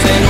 feels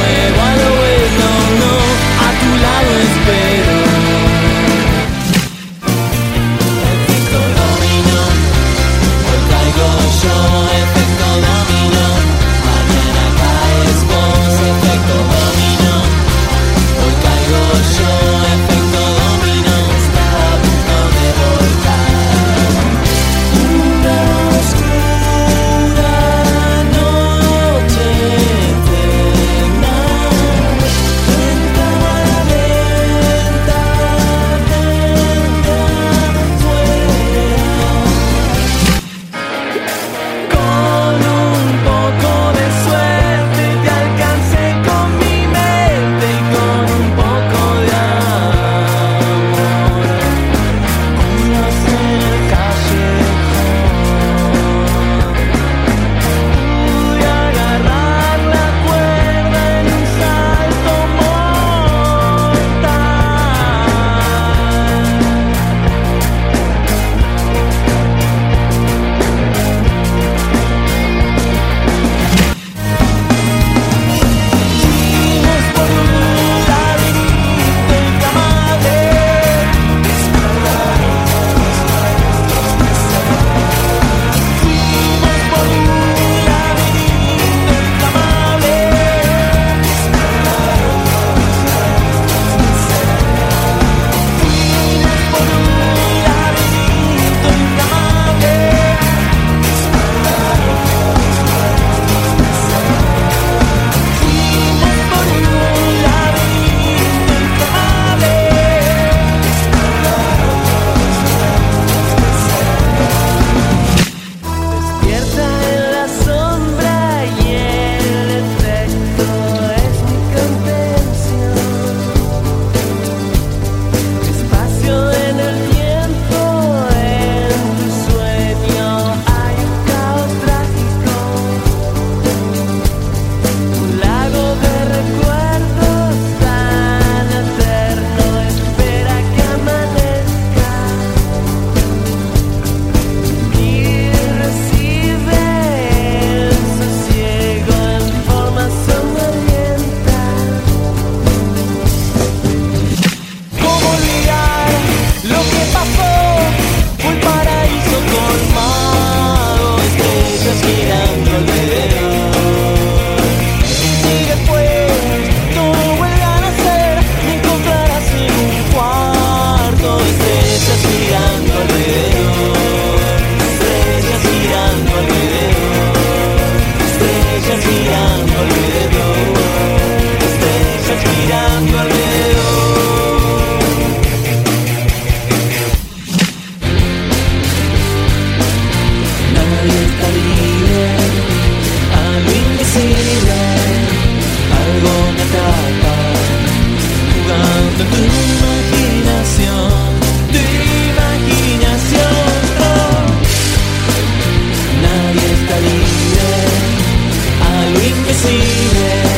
see it.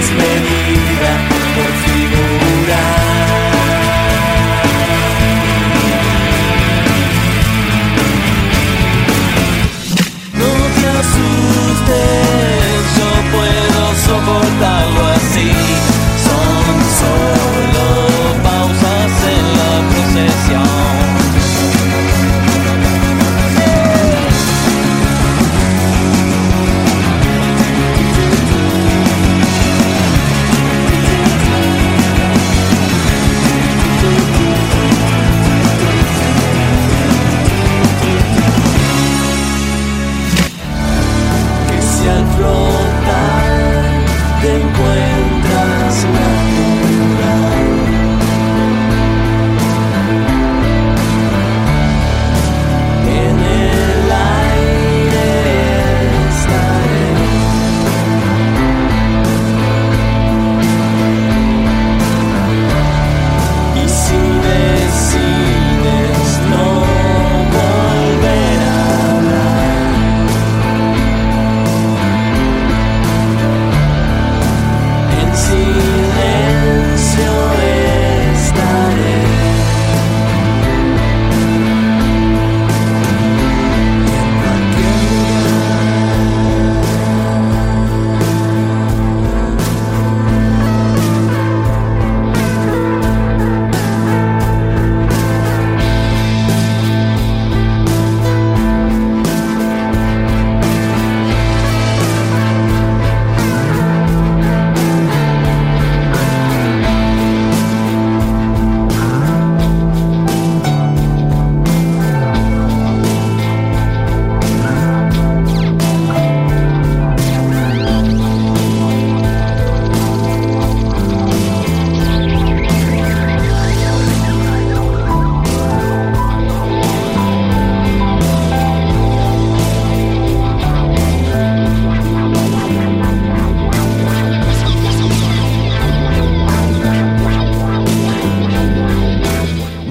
this man